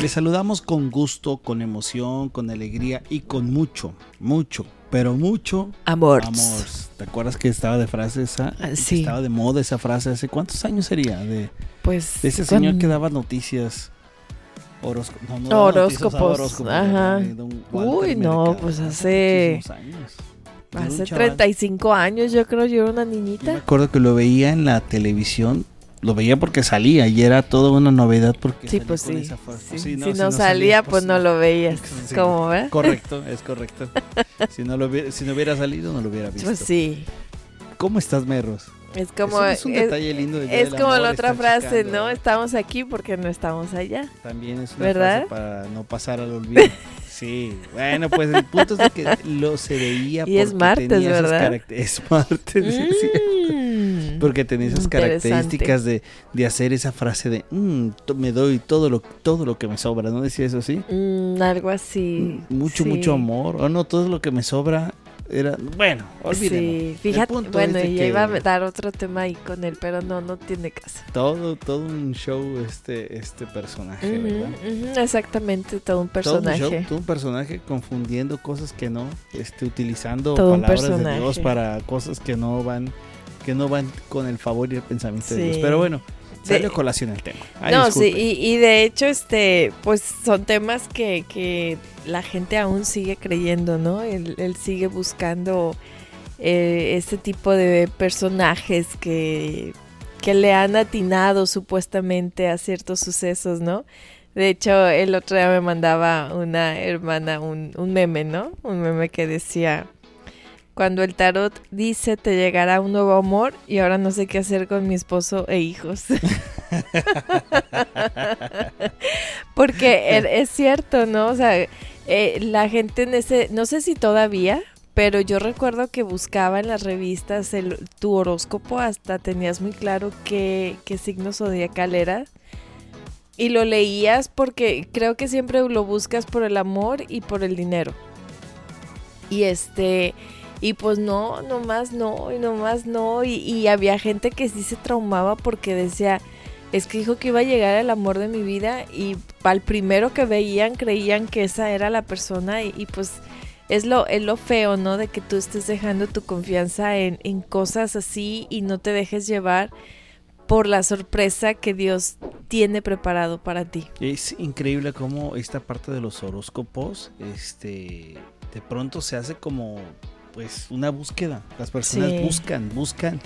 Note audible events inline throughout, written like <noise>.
Les saludamos con gusto, con emoción, con alegría y con mucho, mucho, pero mucho Amor. amor. ¿Te acuerdas que estaba de frase esa? Ah, sí. Estaba de moda esa frase. ¿Hace cuántos años sería? De, Pues. de ese señor con- que daba noticias. Horosco- no, no Horóscopos, horóscopos, ajá. Uy, no, Mercado. pues hace- muchísimos años. Hace chaval. 35 años, yo creo, yo era una Yo me niñita. acuerdo que lo veía en la televisión. Lo veía porque salía y era toda una novedad porque Sí, pues sí. Sí, Sí, si no, salía, pues no lo veías. Sí. ¿Cómo ves? Correcto, es correcto. <laughs> Si no, lo hubiera, si no hubiera salido, no lo hubiera visto. Pues sí. ¿Cómo estás, Merros? Es como. Eso es un es- detalle lindo. es del como Amor, la otra frase, checando. ¿no? Estamos aquí porque no estamos allá. También es una ¿Verdad? frase para no pasar al olvido. <laughs> Sí, bueno, pues el punto es de que lo se veía Y es martes, tenía ¿verdad? <laughs> Es martes, sí. Mm. Porque tenía esas características de, de hacer esa frase de "Mm, me doy todo lo, todo lo que me sobra, ¿no decía eso así? Mm, algo así. Mucho, sí. mucho amor. O no, todo lo que me sobra era. Bueno, olvídenlo. Sí, fíjate, bueno, y que iba a dar otro tema ahí con él, pero no, no tiene caso. Todo, todo un show este, este personaje, Ujú, ¿verdad? ujú, exactamente, todo un Todo un, personaje. show, todo un personaje confundiendo cosas que no, este, utilizando Todo palabras de personaje. Dios para cosas que no van, que no van con el favor y el pensamiento de Dios. Pero bueno, salió colación el tema. Ay, no, sí, y, y de hecho, este, pues son temas que, que la gente aún sigue creyendo, ¿no? Él, él sigue buscando eh, este tipo de personajes que, que le han atinado supuestamente a ciertos sucesos, ¿no? De hecho, el otro día me mandaba una hermana un, un meme, ¿no? Un meme que decía, cuando el tarot dice te llegará un nuevo amor y ahora no sé qué hacer con mi esposo e hijos. <laughs> Porque er- es cierto, ¿no? O sea, eh, la gente en ese, no sé si todavía, pero yo recuerdo que buscaba en las revistas el, tu horóscopo, hasta tenías muy claro qué, qué signo zodiacal era. Y lo leías porque creo que siempre lo buscas por el amor y por el dinero. Y este, y pues no, nomás no, y nomás no. Y, había gente que sí se traumaba porque decía, es que dijo que iba a llegar el amor de mi vida y al primero que veían creían que esa era la persona y, y pues es lo, es lo feo, ¿no? De que tú estés dejando tu confianza en, en cosas así y no te dejes llevar por la sorpresa que Dios tiene preparado para ti. Es increíble cómo esta parte de los horóscopos, este, de pronto se hace como, pues, una búsqueda. Las personas Sí. buscan, buscan,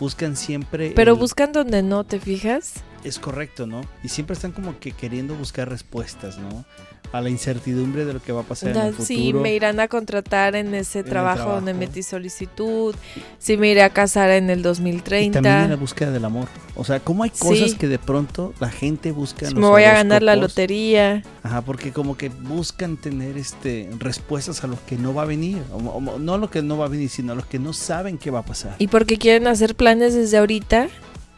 buscan siempre. Pero el- buscan donde no, ¿te fijas? Es correcto, ¿no? Y siempre están como que queriendo buscar respuestas, ¿no? A la incertidumbre de lo que va a pasar en el futuro. Sí, me irán a contratar en ese trabajo, donde metí solicitud, si me iré a casar en el Y 2030, también en la búsqueda del amor. O sea, cómo hay cosas Sí. que de pronto la gente busca si me voy a ganar la lotería. Ajá, porque como que buscan tener este respuestas a lo que no va a venir. O- o- no lo que no va a venir, sino a lo que no saben qué va a pasar. Y porque quieren hacer planes desde ahorita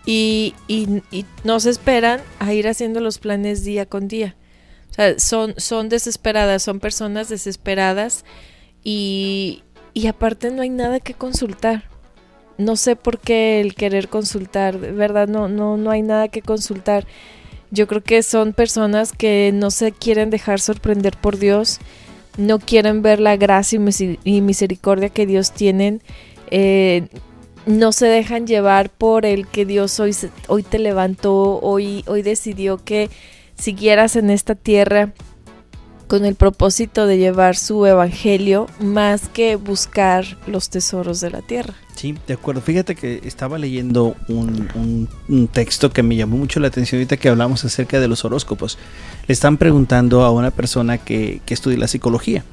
y, y, y no se esperan a ir haciendo los planes día con día. Son, son desesperadas, son personas desesperadas y, y aparte no hay nada que consultar. No sé por qué el querer consultar, verdad no, no, no hay nada que consultar. Yo creo que son personas que no se quieren dejar sorprender por Dios, no quieren ver la gracia y misericordia que Dios tienen, eh, no se dejan llevar por el que Dios hoy, hoy te levantó, hoy, hoy decidió que siguieras en esta tierra con el propósito de llevar su evangelio más que buscar los tesoros de la tierra. Sí, de acuerdo. Fíjate que estaba leyendo un, un- texto que me llamó mucho la atención ahorita que hablamos acerca de los horóscopos. Le están preguntando a una persona que, que estudia la psicología.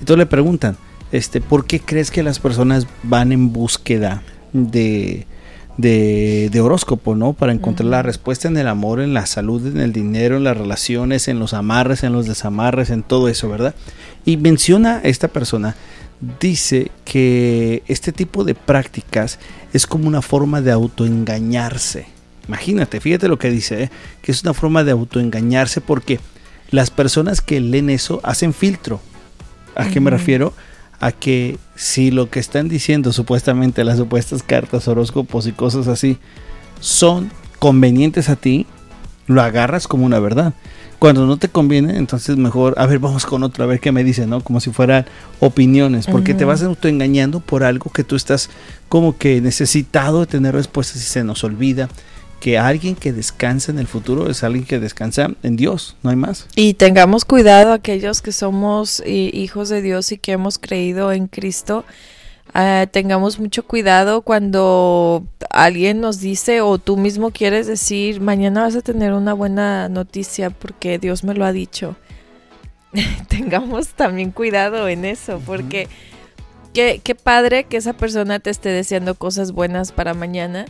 Entonces le preguntan, este, ¿por qué crees que las personas van en búsqueda de, de, de horóscopo, ¿no? Para encontrar la respuesta en el amor, en la salud, en el dinero, en las relaciones, en los amarres, en los desamarres, en todo eso, ¿verdad? Y menciona esta persona, dice que este tipo de prácticas es como una forma de autoengañarse. Imagínate, fíjate lo que dice, ¿eh? que es una forma de autoengañarse porque las personas que leen eso hacen filtro. ¿A qué me refiero? A que si lo que están diciendo supuestamente las supuestas cartas, horóscopos y cosas así son convenientes a ti, lo agarras como una verdad. Cuando no te conviene, entonces mejor, a ver, vamos con otro, a ver qué me dice, ¿no? Como si fueran opiniones, porque te vas autoengañando por algo que tú estás como que necesitado de tener respuestas y se nos olvida que alguien que descansa en el futuro es alguien que descansa en Dios, no hay más. Y tengamos cuidado aquellos que somos hijos de Dios y que hemos creído en Cristo. Uh, tengamos mucho cuidado cuando alguien nos dice o tú mismo quieres decir mañana vas a tener una buena noticia porque Dios me lo ha dicho. <laughs> tengamos también cuidado en eso porque qué, qué padre que esa persona te esté deseando cosas buenas para mañana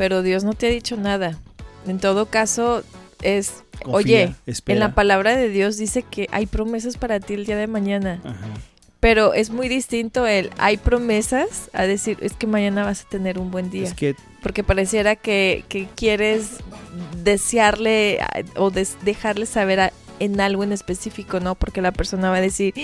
pero Dios no te ha dicho nada. En todo caso, es, oye, en la palabra de Dios dice que hay promesas para ti el día de mañana. Pero es muy distinto el hay promesas a decir, es que mañana vas a tener un buen día. Porque pareciera que, que quieres desearle o dejarle saber en algo en específico, ¿no? Porque la persona va a decir,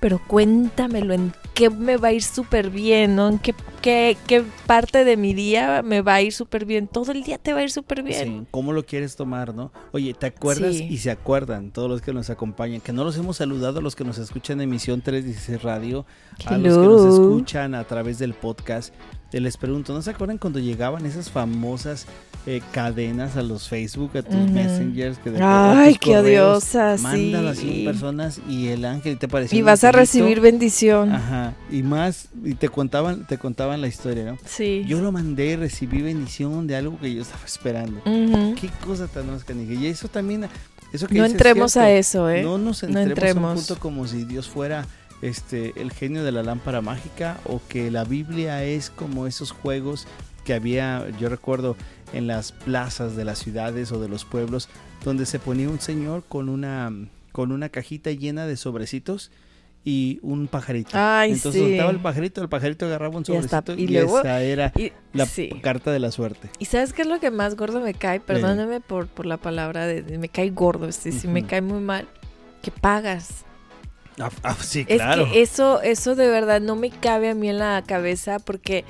pero cuéntamelo, ¿en qué me va a ir súper bien? ¿no? ¿En qué, qué, parte de mi día me va a ir súper bien? Todo el día te va a ir súper bien. Sí, ¿cómo lo quieres tomar, no? Oye, ¿te acuerdas y se acuerdan todos los que nos acompañan? Que no los hemos saludado a los que nos escuchan en emisión 316 Radio, a los que nos escuchan a través del podcast. Les pregunto, ¿no se acuerdan cuando llegaban esas famosas eh, cadenas a los Facebook, a tus messengers. Que Ay, qué odiosas. Mandan así personas y el ángel te parece. Y vas a recibir bendición. Ajá. Y más, y te contaban, te contaban la historia, ¿no? Sí. Yo lo mandé, recibí bendición de algo que yo estaba esperando. Qué cosa tan más Y eso también, eso que No entremos a eso, ¿eh? No nos entremos, a un punto como si Dios fuera este el genio de la lámpara mágica o que la Biblia es como esos juegos que había, yo recuerdo, en las plazas de las ciudades o de los pueblos, donde se ponía un señor con una, con una cajita llena de sobrecitos y un pajarito. Entonces soltaba el pajarito, el pajarito agarraba un sobrecito y, esa era la carta de la suerte. ¿Y sabes qué es lo que más gordo me cae? Perdóname por, por la palabra de, me cae gordo, este, si me cae muy mal, que pagas. Ah, ah, sí, claro. Es que eso, eso de verdad no me cabe a mí en la cabeza porque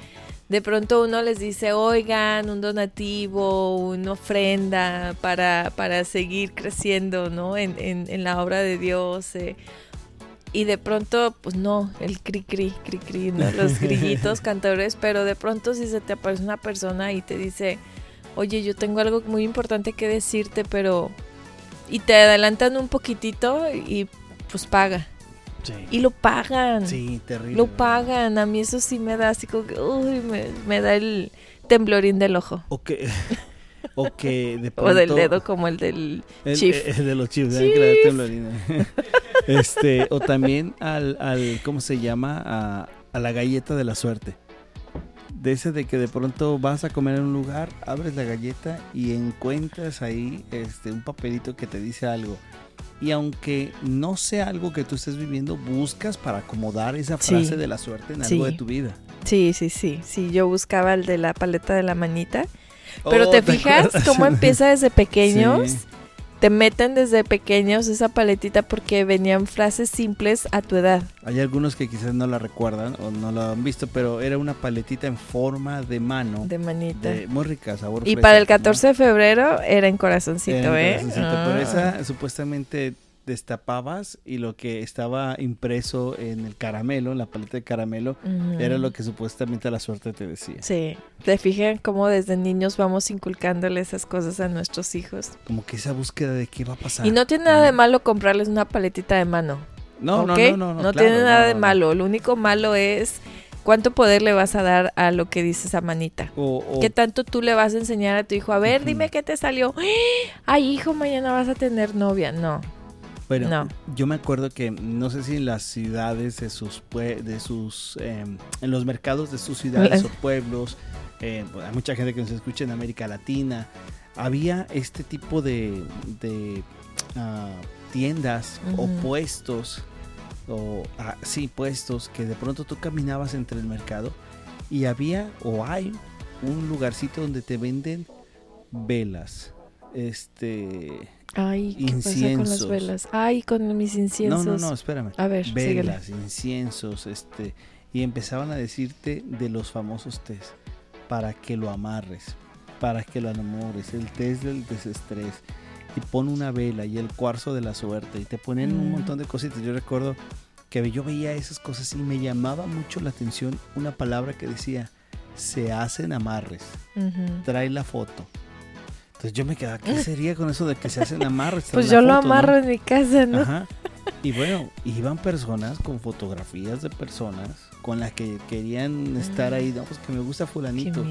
de pronto uno les dice, oigan, un donativo, una ofrenda para, para seguir creciendo, ¿no? En, en, la obra de Dios. Eh. Y de pronto, pues no, el cri cri, cri cri, ¿no? <laughs> Los grillitos cantadores, pero de pronto si se te aparece una persona y te dice, oye, yo tengo algo muy importante que decirte, pero... Y te adelantan un poquitito y pues paga. Y lo pagan. Sí, terrible. Lo pagan. A mí eso sí me da así como que, uy, me, da el temblorín del ojo. O que, o que de pronto... <laughs> O del dedo como el del chief. El, de los chiefs, que da temblorín. <laughs> este, o también al, al, ¿cómo se llama? A, a la galleta de la suerte de ese de que de pronto vas a comer en un lugar, abres la galleta y encuentras ahí este un papelito que te dice algo y aunque no sea algo que tú estés viviendo, buscas para acomodar esa frase de la suerte en algo de tu vida. Sí, sí, sí, sí, yo buscaba el de la paleta de la manita. Pero oh, te, fijas cómo empieza desde <laughs> pequeños. Te meten desde pequeños esa paletita porque venían frases simples a tu edad. Hay algunos que quizás no la recuerdan o no la han visto, pero era una paletita en forma de mano. De manita. muy rica, sabor. Y para el 14 de febrero era en corazoncito, ¿eh? Pero ah. esa supuestamente destapabas y lo que estaba impreso en el caramelo, en la paleta de caramelo, era lo que supuestamente la suerte te decía. Sí, te fijan cómo desde niños vamos inculcándole esas cosas a nuestros hijos. Como que esa búsqueda de qué va a pasar. Y no tiene nada de malo comprarles una paletita de mano. No, no, no, no, no. tiene nada de malo. Lo único malo es ¿Cuánto poder le vas a dar a lo que dice esa manita? ¿Qué tanto tú le vas a enseñar a tu hijo? A ver, dime qué te salió. <gasps> Ay, hijo, mañana vas a tener novia. No, bueno, yo me acuerdo que no sé si en las ciudades de sus, de sus em, en los mercados de sus ciudades <laughs> o pueblos, eh, hay mucha gente que nos escucha en América Latina, había este tipo de, de ah, tiendas o puestos, o ah, sí, puestos que de pronto tú caminabas entre el mercado y había o hay un lugarcito donde te venden velas, este Ay, ¿qué pasa con las velas? Ay, con mis inciensos. No, no, no, espérame. A ver, velas, inciensos, este, y empezaban a decirte de los famosos tés para que lo amarres. para que lo enamores, el test del desestrés y pon una vela y el cuarzo de la suerte y te ponen un Mm. montón de cositas. Yo recuerdo que yo veía esas cosas y me llamaba mucho la atención una palabra que decía se hacen amarres, Ujú. trae la foto. Entonces yo me quedaba, ¿qué <laughs> sería con eso de que se hacen amarres? Pues yo lo no?" amarro en mi casa, ¿no? Ajá. Y bueno, iban personas con fotografías de personas con las que querían estar ahí, no, pues que me gusta fulanito.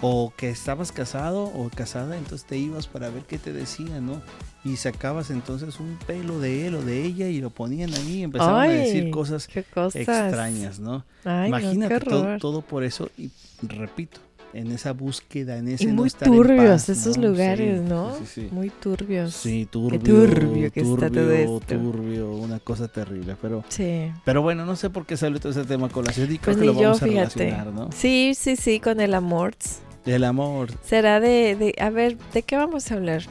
O que estabas casado o casada, entonces te ibas para ver qué te decían, ¿no? Y sacabas entonces un pelo de él o de ella y lo ponían ahí y empezaban a decir cosas extrañas, ¿no? Ay, no, Imagínate todo, horror. todo por eso y repito, en esa búsqueda, en ese Y no muy estar en turbios paz, esos ¿no? lugares, Sí, ¿no? sí, sí. Muy turbios. Sí, turbio, turbio que está todo esto. turbio, una cosa terrible, pero Sí. pero bueno, no sé por qué salió todo ese tema a colación y creo Pues que lo yo, vamos a relacionar, ¿no? Sí, sí, sí, con el amor. El amor. Será de, de, a ver, ¿de qué vamos a hablar?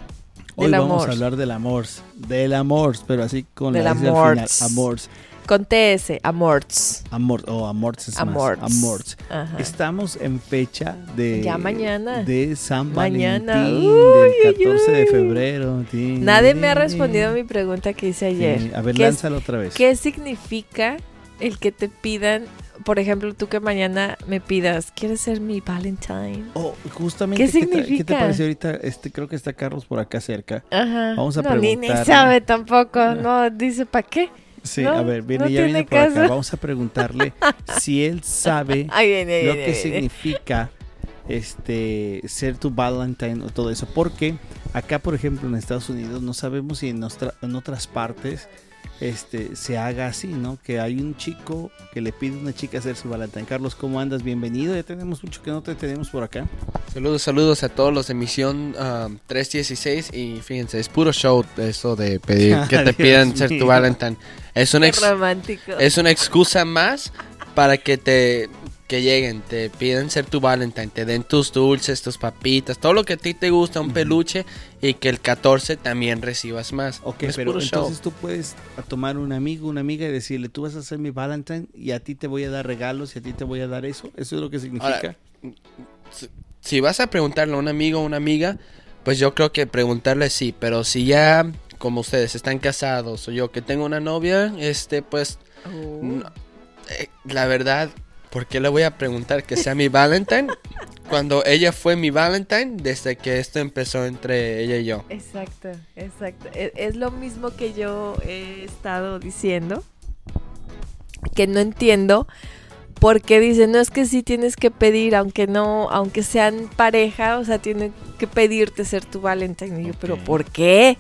Hoy Del vamos amor. a hablar del amor, del amor, pero así con Del la amor. amor, Con TS, amors. amor o amor es más, Amors. amor. Ajá. Estamos en fecha de Ya mañana. de San Mañana. Valentín Uy, del uy, 14 de febrero. Nadie me ha respondido a mi pregunta que hice ayer. A ver, ¿Qué es- lánzalo otra vez. ¿Qué significa el que te pidan, por ejemplo, tú que mañana me pidas, ¿quieres ser mi Valentine? Oh, justamente, ¿Qué ¿qué, te- ¿qué te significa? parece ahorita? Este, creo que está Carlos por acá cerca. Ajá. Vamos a no, ni, ni. Ah. sabe tampoco, no, dice, ¿para qué? Sí, No, a ver, viene, no ya viene por acá. Vamos a preguntarle <laughs> si él sabe Ahí viene, ahí lo viene, que significa este ser tu Valentine o todo eso. Porque acá, por ejemplo, en Estados Unidos, no sabemos si en, en otras partes este se haga así, ¿no? Que hay un chico que le pide a una chica ser su Valentine. Carlos, ¿cómo andas? Bienvenido. Ya tenemos mucho que no te tenemos por acá. Saludos, saludos a todos los de Misión um, 316 y fíjense, es puro show eso de pedir <laughs> que te pidan ser tu Valentine. Es una, Qué ex- romántico. es una excusa más para que te que lleguen, te piden ser tu Valentine, te den tus dulces, tus papitas, todo lo que a ti te gusta, un peluche y que el 14 también recibas más. Ok, es pero show. entonces tú puedes tomar un amigo, una amiga y decirle, tú vas a ser mi Valentine y a ti te voy a dar regalos y a ti te voy a dar eso. ¿Eso es lo que significa? Ahora, si- si vas a preguntarle a un amigo o una amiga, pues yo creo que preguntarle sí, pero si ya como ustedes están casados o yo que tengo una novia, este pues Oh. no, eh, la verdad, ¿por qué le voy a preguntar que sea mi Valentine cuando ella fue mi Valentine desde que esto empezó entre ella y yo? Exacto, exacto. E- Es, lo mismo que yo he estado diciendo, que no entiendo por qué dicen, no es que sí tienes que pedir, aunque no, aunque sean pareja, o sea, tienen que pedirte ser tu Valentine. Y yo, pero. ¿por qué?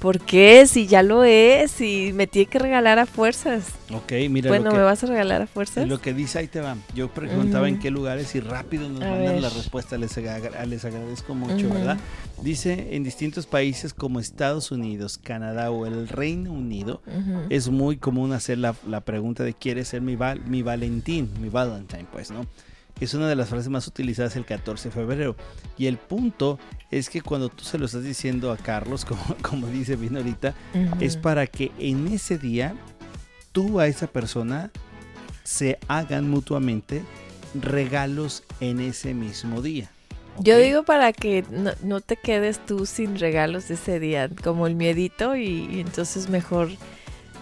¿Por qué? Si ya lo es, y me tiene que regalar a fuerzas. Ok, mira bueno, lo que, ¿me vas a regalar a fuerzas? lo que dice ahí te va. Yo preguntaba en Ujú. qué lugares y rápido nos A mandan ver. la respuesta. Les, agra- les agradezco mucho, Ujú. ¿verdad? Dice en distintos países como Estados Unidos, Canadá o el Reino Unido, Ujú. es muy común hacer la, la pregunta de ¿quieres ser mi, val- mi Valentín? Mi Valentine, pues, ¿no? Es una de las frases más utilizadas el 14 de febrero. Y el punto es que cuando tú se lo estás diciendo a Carlos, <laughs> como, como dice bien ahorita, es para que en ese día tú a esa persona se hagan mutuamente regalos en ese mismo día. Yo digo para que no, no te quedes tú sin regalos ese día, como el miedito, y, y entonces mejor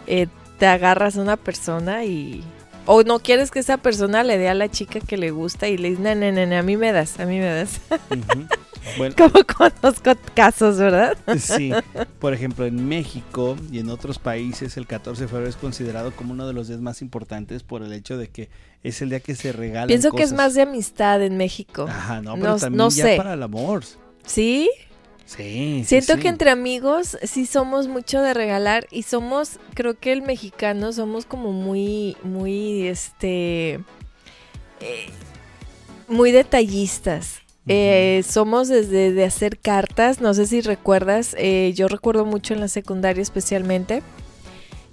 eh, te agarras a una persona y... O no quieres que esa persona le dé a la chica que le gusta y le dices, no, no, no, a mí me das, a mí me das. Ujú. Bueno, <laughs> Como conozco casos, ¿verdad? sí, <laughs> por ejemplo, en México y en otros países el 14 de febrero es considerado como uno de los días más importantes por el hecho de que es el día que se regalan Pienso que es más de amistad en México. Ajá, no, pero No- también no ya sé. para el amor. ¿Sí? Sí, Siento sí. que entre amigos sí somos mucho de regalar y somos, creo que el mexicano somos como muy, muy, este, eh, muy detallistas. Eh, somos desde de hacer cartas, no sé si recuerdas, eh, yo recuerdo mucho en la secundaria especialmente,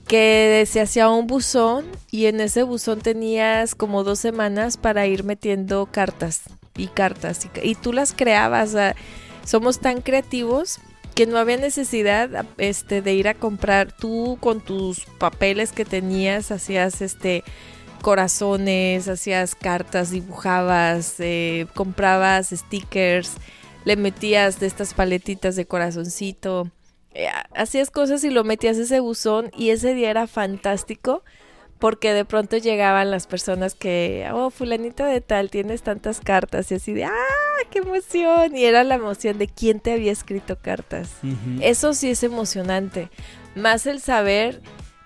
que se hacía un buzón y en ese buzón tenías como dos semanas para ir metiendo cartas y cartas y, tú las creabas. o sea, somos tan creativos que no había necesidad este, de ir a comprar tú con tus papeles que tenías, hacías este corazones, hacías cartas, dibujabas, eh, comprabas stickers, le metías de estas paletitas de corazoncito, eh, hacías cosas y lo metías ese buzón y ese día era fantástico porque de pronto llegaban las personas que, oh, fulanita de tal, tienes tantas cartas y así de, ah, qué emoción. Y era la emoción de quién te había escrito cartas. Eso sí es emocionante. Más el saber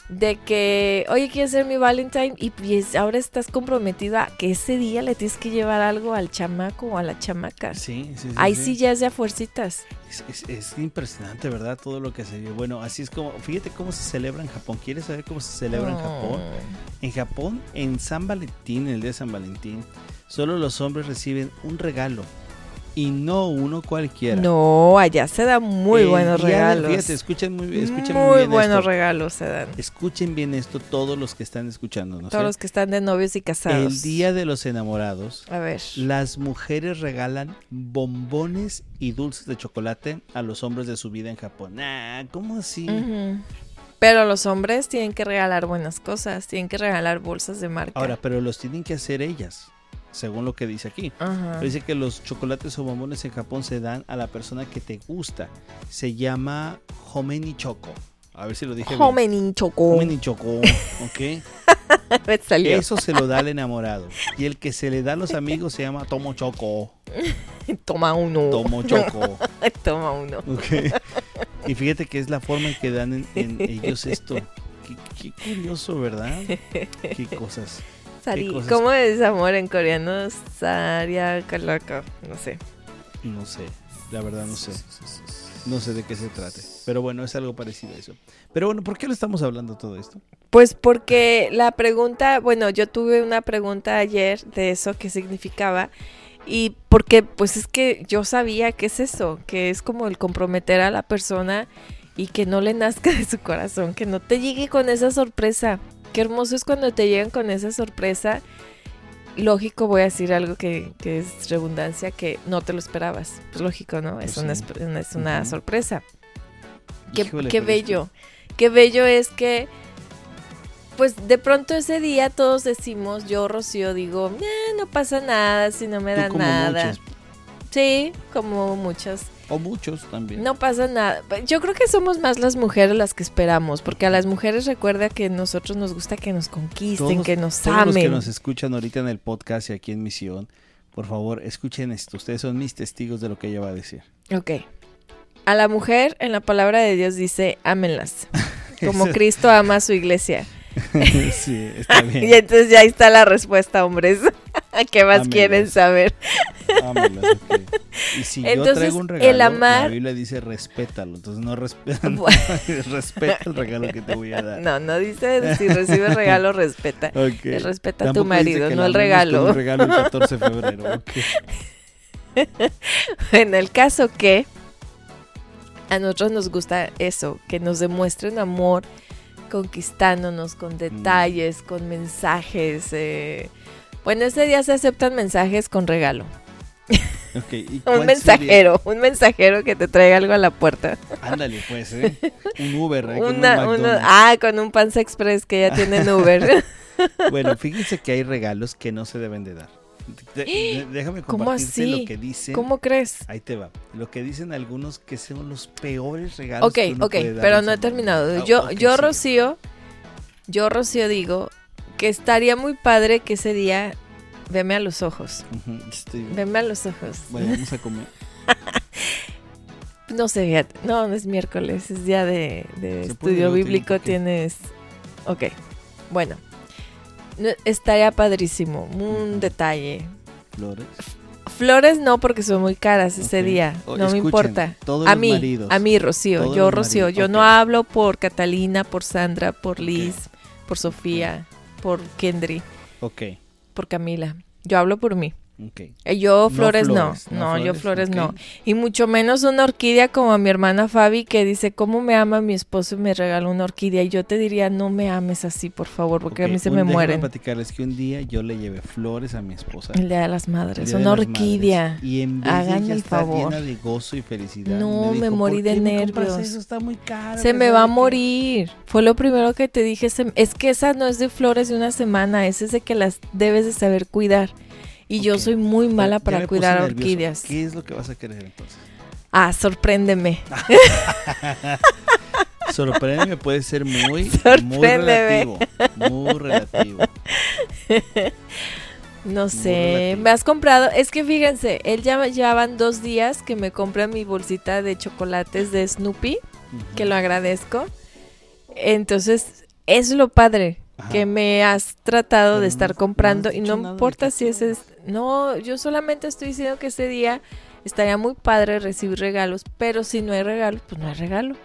de que, oye, quieres ser mi Valentine y pues ahora estás comprometida que ese día le tienes que llevar algo al chamaco o a la chamaca. Sí, sí, sí, Ahí sí. sí ya es de a fuercitas. Es, es- es impresionante, ¿verdad? Todo lo que se vio. Bueno, así es como, fíjate cómo se celebra en Japón. ¿Quieres saber cómo se celebra en Japón? En Japón, en San Valentín, el día de San Valentín, solo los hombres reciben un regalo y no uno cualquiera. No, allá se dan muy El buenos de- regalos. Fíjate, escuchen muy, bien- escuchen muy bien buenos esto. regalos se dan. Escuchen bien esto todos los que están escuchando. ¿no? Todos los que están de novios y casados. El día de los enamorados, A ver. las mujeres regalan bombones y dulces de chocolate a los hombres de su vida en Japón. Ah, ¿cómo así? Pero los hombres tienen que regalar buenas cosas, tienen que regalar bolsas de marca. Ahora, pero los tienen que hacer ellas, según lo que dice aquí. Ajá. Dice que los chocolates o bombones en Japón se dan a la persona que te gusta. Se llama Homeni Choco. A ver si lo dije bien. Homeni choco. Homeni Choco, ¿ok? <laughs> Me salió. Eso se lo da al enamorado. Y el que se le da a los amigos se llama Tomo Choco. <laughs> Toma uno. Tomo Choco. <laughs> Toma uno. Ok. Y fíjate que es la forma en que dan en, en ellos esto. Qué, qué curioso, ¿verdad? Qué cosas. Sari. ¿Cómo es amor en coreano? Saria kalaka. No sé. No sé, la verdad no sé. No sé de qué se trate. Pero bueno, es algo parecido a eso. Pero bueno, ¿por qué lo estamos hablando todo esto? Pues porque la pregunta, bueno, yo tuve una pregunta ayer de eso, qué significaba. Y porque, pues es que yo sabía que es eso, que es como el comprometer a la persona y que no le nazca de su corazón, que no te llegue con esa sorpresa. Qué hermoso es cuando te llegan con esa sorpresa. Lógico, voy a decir algo que, que es redundancia, que no te lo esperabas. Pues lógico, ¿no? Es Pues una, sí. es una sorpresa. Qué, Híjole, qué pero es que- bello. Qué bello es que, pues de pronto ese día todos decimos, yo Rocío digo, "Eh, no pasa nada si no me dan como nada. muchos, Sí, como muchos. O muchos también. No pasa nada. Yo creo que somos más las mujeres las que esperamos, porque a las mujeres recuerda que a nosotros nos gusta que nos conquisten, Todos- que nos Todos los que amen. nos escuchan ahorita en el podcast y aquí en Misión, por favor, escuchen esto. Ustedes son mis testigos de lo que ella va a decir. Ok. A la mujer en la palabra de Dios dice, ámenlas, <laughs> como Cristo ama a su iglesia. <laughs> sí, está <laughs> Y bien. entonces ya está la respuesta, hombres. <laughs> ¿Qué más quieren saber? Ámelas, ok. Y si yo Entonces, traigo un el regalo, amar- la Biblia dice respétalo. Entonces no respeta, <laughs> Bu- <laughs> respeta el regalo que te voy a dar. No, no dice si recibes regalo, respeta. Ok. Respeta a tu marido, no el regalo. Un regalo el 14 de febrero. ok. En el caso que a nosotros nos gusta eso, que nos demuestren amor conquistándonos Mm. con detalles, con mensajes. eh. Bueno, ese día se aceptan mensajes con regalo. <laughs> Ok, ¿y Un sería? mensajero, un mensajero que te traiga algo a la puerta. Ándale, pues, ¿eh? Un Uber, ¿eh? Con un Una, ah, con un Panza Express que ya tienen Uber. <laughs> Bueno, <laughs> fíjense que hay regalos que no se deben de dar. De- de- déjame ¿Cómo compartirte así? lo que dicen. ¿Cómo crees? Ahí te va. Lo que dicen algunos que son los peores regalos. Ok, que uno ok, puede dar pero no he terminado. Yo, Ah, ok, yo sí. Rocío, yo Rocío digo que estaría muy padre que ese día veme a los ojos. Estoy- Veme a los ojos. Vamos a comer. <laughs> No sé, fíjate. No, no es miércoles, es día de, estudio bíblico. Tienes. Ok. Bueno. No, Estaría padrísimo. Un detalle. Flores. Flores no, porque son muy caras ese día. O- no me importa. A mí, maridos. a mí, Rocío. Yo, Rocío. maridos, Yo no hablo por Catalina, por Sandra, por Liz, por Sofía, por Kendry, Ok, por Camila. Yo hablo por mí. Eh, Yo flores no, flores, no, no yo flores, no. Y mucho menos una orquídea como a mi hermana Fabi que dice, ¿cómo me ama mi esposo y me regaló una orquídea? Y yo te diría, no me ames así, por favor, porque a mí se un- me mueren. platicarles que un día yo le llevé flores a mi esposa. El Día de las Madres, de una orquídea. Madres, Y en vez Hagan de el favor. llena de gozo y felicidad. No, me dijo, morí "¿Por de nervios. Eso está muy caro. Se que me va a qué". morir. Fue lo primero que te dije. se- Es que esa no es de flores de una semana, esa es de que las debes de saber cuidar. Y yo soy muy mala Ya para puse cuidar orquídeas. ¿Qué es lo que vas a querer entonces? Ah, sorpréndeme. <laughs> Sorpréndeme puede ser muy, muy relativo. Muy relativo. <laughs> No sé, me has comprado, es que fíjense, él ya ya van dos días que me compra mi bolsita de chocolates de Snoopy, que lo agradezco. Entonces, es lo padre, Ajá. que me has tratado Pero de estar no comprando y no importa si ese es... No, yo solamente estoy diciendo que ese día estaría muy padre recibir regalos, pero si no hay regalo, pues no hay regalo.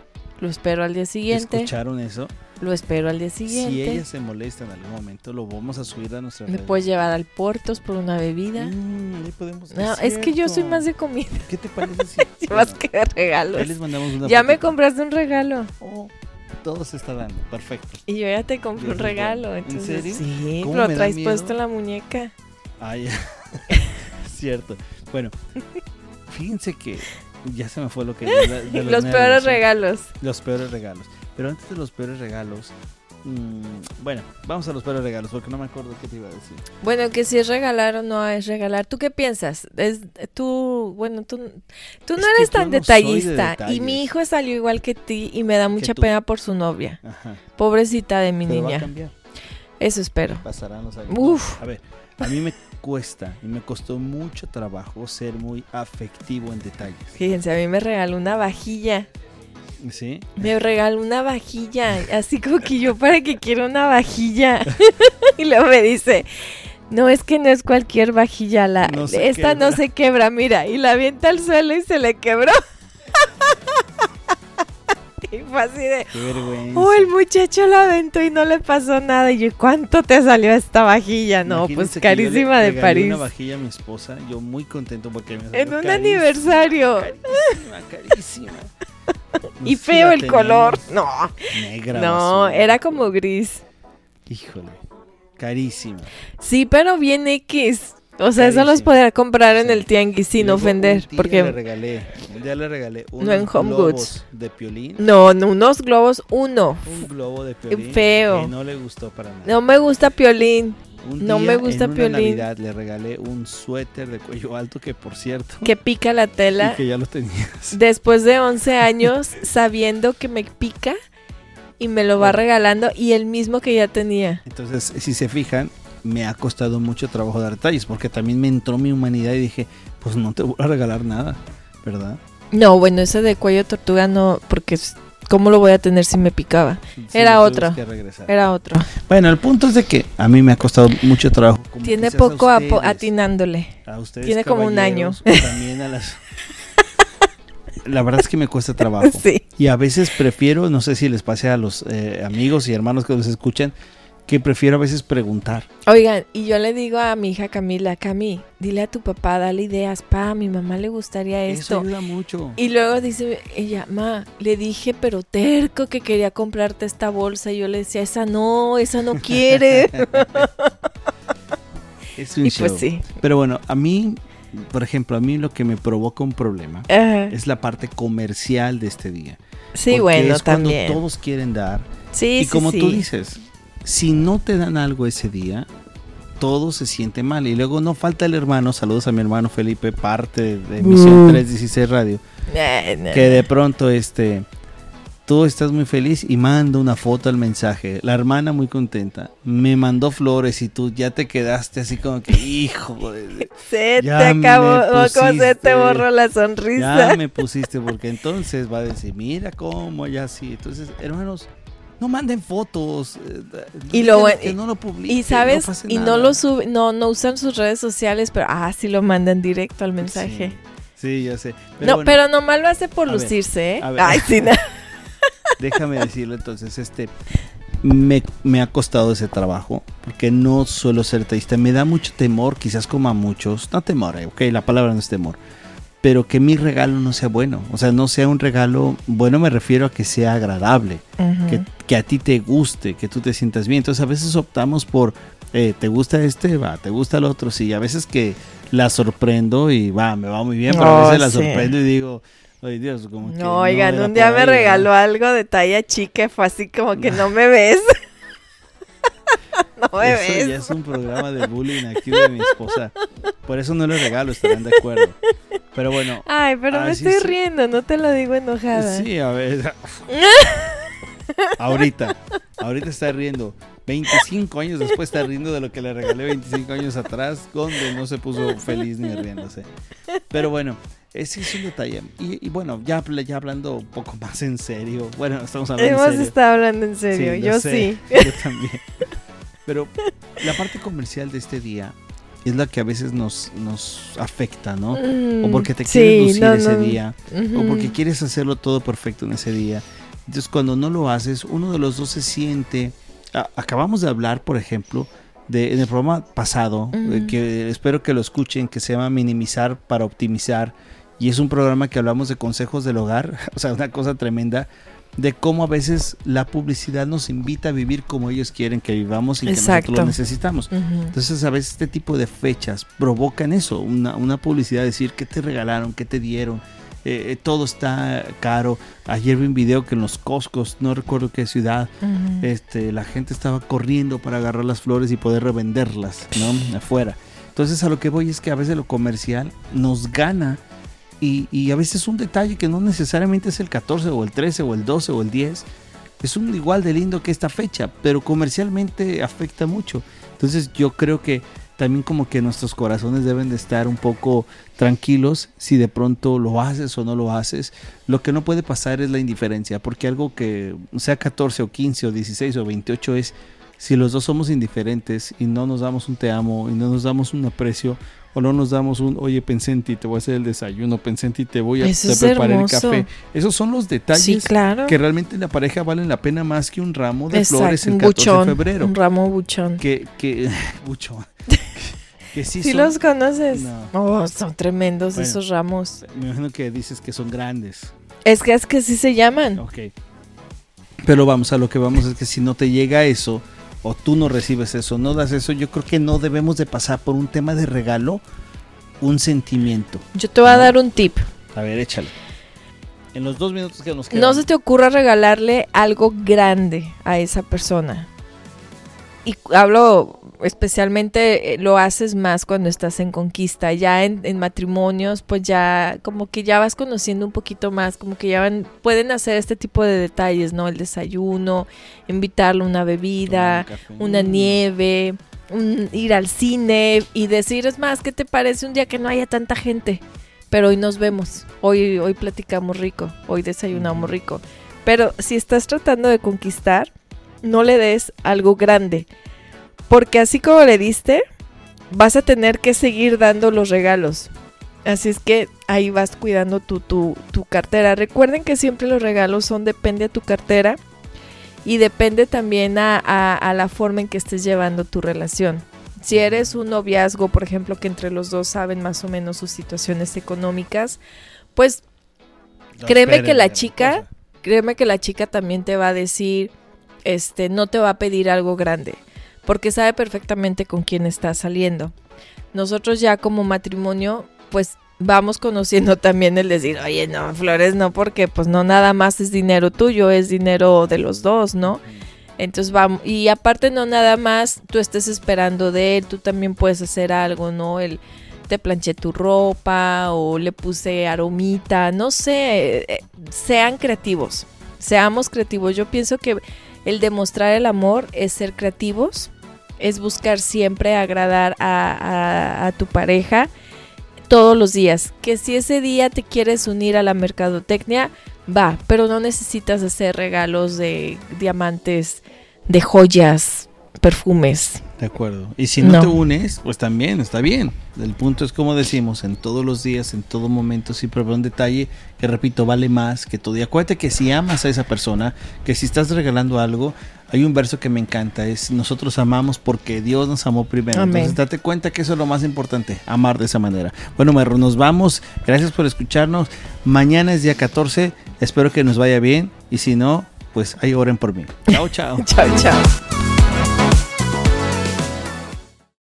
Lo espero al día siguiente, ¿Escucharon eso? lo espero al día Si siguiente. ella se molesta en algún momento, lo vamos a subir a nuestra Me puedes llevar al Portos por una bebida. Mm, ahí podemos- No, es que yo soy más de comida, ¿Qué te parece <laughs> si más que de regalos. ahí les mandamos una Ya me compraste un regalo Oh, todo se está dando, perfecto. y yo ya te compré un regalo. bueno. ¿En Entonces, serio? Sí, ¿Cómo lo traes puesto en la muñeca. Ah, <laughs> ya. Cierto. Bueno, fíjense que ya se me fue lo que... <laughs> de la- de Los peores regalos. Los peores regalos. Pero antes de los peores regalos... mm, bueno, vamos a los peores regalos porque no me acuerdo qué te iba a decir. Bueno, que si es regalar o no es regalar. ¿Tú qué piensas? Es, tú, bueno, tú, tú no Es eres tan no soy de detallista. y mi hijo salió igual que ti y me da mucha pena por su novia. Ajá. Pobrecita de mi Pero va a niña. cambiar. Eso espero. Pasarán los años. Uf. A ver, a mí me cuesta y me costó mucho trabajo ser muy afectivo en detalles. Fíjense, a mí me regaló una vajilla. ¿Sí? Me regaló una vajilla, así como que yo para que quiero una vajilla. <laughs> y luego me dice, no es que no es cualquier vajilla, la, No esta no quebra". se quebra, mira, y la avienta al suelo y se le quebró. <laughs> y fue así de, oh, el muchacho la aventó y no le pasó nada. Y yo, ¿cuánto te salió esta vajilla? No, Imagínense pues carísima de París. una vajilla a mi esposa, yo muy contento porque me salió En un carísima, aniversario. Carísima, carísima. <laughs> Y feo el color. No, Negra. no, era como gris. Híjole, carísima. Sí, pero bien X. O sea, eso los Carísimo. podría comprar en el tianguis sin Luego, ofender. un día le Porque regalé, un día le regalé No unos en Home globos Goods. de piolín. no, no, unos globos, uno. Un globo de piolín feo. que no le gustó para nada. No me gusta Piolín. Un no día, me gusta en una Piolín. Navidad le regalé un suéter de cuello alto que por cierto Que pica la y tela. que ya lo tenías. Después de 11 <laughs> años, sabiendo que me pica. Y me lo va regalando. Y el mismo que ya tenía. Entonces, si se fijan, me ha costado mucho trabajo dar detalles porque también me entró mi humanidad y dije, pues no te voy a regalar nada, ¿verdad? No, bueno, ese de cuello tortuga no. Porque ¿cómo lo voy a tener si me picaba? Sí, Era otro. Era otro. Bueno, el punto es de que a mí me ha costado mucho trabajo. como Tiene a poco apo- ustedes. atinándole. A ustedes, Tiene como un año. También a las... <laughs> La verdad es que me cuesta trabajo. Sí. Y a veces prefiero, no sé si les pase a los eh, amigos y hermanos que nos escuchan, que prefiero a veces preguntar. Oigan, y yo le digo a mi hija Camila, Cami, dile a tu papá, dale ideas, pa, a mi mamá le gustaría Eso esto. ayuda mucho. Y luego dice ella, ma, le dije, pero terco que quería comprarte esta bolsa. Y yo le decía, esa no, esa no quiere. <laughs> Es un y pues show. sí. Pero bueno, a mí, por ejemplo, a mí lo que me provoca un problema Ajá. es la parte comercial de este día. Sí, Porque bueno, es cuando también. todos quieren dar. Sí, y sí, como sí. tú dices, si no te dan algo ese día, todo se siente mal. Y luego no falta el hermano, saludos a mi hermano Felipe, parte de Emisión Mm. 316 Radio, Eh, que de pronto este tú estás muy feliz y manda una foto al mensaje. La hermana muy contenta. Me mandó flores y tú ya te quedaste así como que, hijo, <laughs> Se te acabó, como se pusiste. te borró la sonrisa. ya me pusiste porque entonces va a decir, mira cómo ya sí. Entonces, hermanos, no manden fotos. eh, Y lo que no lo publiquen, Y sabes, pasa y no lo suben, no, no usan sus redes sociales, pero ah, sí lo mandan directo al mensaje. Sí, sí, ya sé. no, bueno, pero nomás lo hace por ver, lucirse, ¿eh? a ver. Ay, sí, no. <laughs> déjame decirlo entonces, este me, me ha costado ese trabajo porque no suelo ser teísta. Me da mucho temor, quizás como a muchos, no temor, eh, ok, la palabra no es temor, pero que mi regalo no sea bueno, o sea, no sea un regalo bueno, me refiero a que sea agradable, que, que a ti te guste, que tú te sientas bien. Entonces a veces optamos por, eh, ¿te gusta este? Va, ¿te gusta el otro? Sí, a veces que la sorprendo y va, me va muy bien, pero a Oh, veces la sí. sorprendo y digo, ay Dios, como que No, oigan, un día me ahí, ¿verdad?". regaló algo de talla chica, fue así como que no me <laughs> ves. <laughs> No me Eso ves. ya es un programa de bullying aquí de mi esposa. Por eso no le regalo, estarán de acuerdo. Pero bueno, Ay, pero me estoy es. riendo, no te lo digo enojada. sí, a ver. <laughs> ahorita, ahorita está riendo. 25 años después está riendo de lo que le regalé 25 años atrás, donde no se puso feliz ni riéndose. Pero bueno, ese es un detalle. Y, y bueno, ya, ya hablando un poco más en serio. Bueno, estamos hablando Hemos en serio. estado hablando en serio, Sí, yo sé, sí. Yo también. Pero la parte comercial de este día es la que a veces nos, nos afecta, ¿no? O Mm, porque te sí, quieres lucir no, ese no. día, o porque quieres hacerlo todo perfecto en ese día. Entonces, cuando no lo haces, uno de los dos se siente. a- acabamos de hablar, por ejemplo, de, en el programa pasado, eh, que espero que lo escuchen, que se llama Minimizar para Optimizar. Y es un programa que hablamos de consejos del hogar, <laughs> o sea, una cosa tremenda, de cómo a veces la publicidad nos invita a vivir como ellos quieren que vivamos y que Exacto. nosotros lo necesitamos. Entonces a veces este tipo de fechas provocan eso, una, una publicidad, decir qué te regalaron, qué te dieron, eh, eh, todo está caro. Ayer vi un video que en los Costcos, no recuerdo qué ciudad, este, la gente estaba corriendo para agarrar las flores y poder revenderlas, ¿no? Afuera. Entonces a lo que voy es que a veces lo comercial nos gana y, y a veces un detalle que no necesariamente es el 14 o el 13 o el 12 o el 10. Es un igual de lindo que esta fecha, pero comercialmente afecta mucho. Entonces yo creo que también como que nuestros corazones deben de estar un poco tranquilos si de pronto lo haces o no lo haces. Lo que no puede pasar es la indiferencia, porque algo que sea 14 o 15 o 16 o 28 es si los dos somos indiferentes y no nos damos un te amo y no nos damos un aprecio o no nos damos un oye pensé en ti, te voy a hacer el desayuno, pensé en ti, te voy a te preparé el café. Esos son los detalles Sí, claro. que realmente en la pareja valen la pena más que un ramo de Exacto, flores el un 14 buchón, de febrero. Un ramo buchón. Que, que, <laughs> buchón. <laughs> que sí ¿Sí son- los conoces? No. Oh, son tremendos Bueno. esos ramos. Me imagino que dices que son grandes. Es que es que sí se llaman. Ok. Pero vamos, a lo que vamos es que si no te llega eso, o tú no recibes eso, no das eso, yo creo que no debemos de pasar por un tema de regalo, un sentimiento. Yo te voy a dar un tip. A ver, échale. En los dos minutos que nos quedan. No se te ocurra regalarle algo grande a esa persona. Y hablo especialmente, eh, lo haces más cuando estás en conquista. Ya en, en matrimonios, pues ya como que ya vas conociendo un poquito más, como que ya van, pueden hacer este tipo de detalles, ¿no? El desayuno, invitarle una bebida, un una nieve, un- ir al cine y decir, es más, ¿qué te parece un día que no haya tanta gente? Pero hoy nos vemos, hoy, hoy platicamos rico, hoy desayunamos rico. Pero si estás tratando de conquistar, no le des algo grande, porque así como le diste, vas a tener que seguir dando los regalos. Así es que ahí vas cuidando tu, tu, tu cartera. Recuerden que siempre los regalos son depende a tu cartera y depende también a, a- a la forma en que estés llevando tu relación. Si eres un noviazgo, por ejemplo, que entre los dos saben más o menos sus situaciones económicas, pues No, créeme que la chica- cosa. créeme que la chica también te va a decir, este, no te va a pedir algo grande, porque sabe perfectamente con quién está saliendo. Nosotros ya como matrimonio, pues vamos conociendo <laughs> también el decir, oye, no, flores no, porque pues no nada más es dinero tuyo, es dinero de los dos, ¿no? Entonces vamos, y aparte no nada más tú estés esperando de él, tú también puedes hacer algo, ¿no? El te planché tu ropa o le puse aromita, no sé, eh, sean creativos, seamos creativos. Yo pienso que el demostrar el amor es ser creativos, es buscar siempre agradar a, a- tu pareja todos los días. Que si ese día te quieres unir a la mercadotecnia, va, pero no necesitas hacer regalos de diamantes, de joyas, perfumes. De acuerdo. Y si no, No. te unes, pues también está bien. El punto es como decimos, en todos los días, en todo momento, siempre habrá un detalle que, repito, vale más que todo. Y acuérdate que si amas a esa persona, que si estás regalando algo, hay un verso que me encanta, es nosotros amamos porque Dios nos amó primero. Amén. Entonces date cuenta que eso es lo más importante, amar de esa manera. Bueno, Merro, nos vamos. Gracias por escucharnos. Mañana es día 14. Espero que nos vaya bien. Y si no, pues ahí oren por mí. Chao, chao. <laughs> Chao, chao.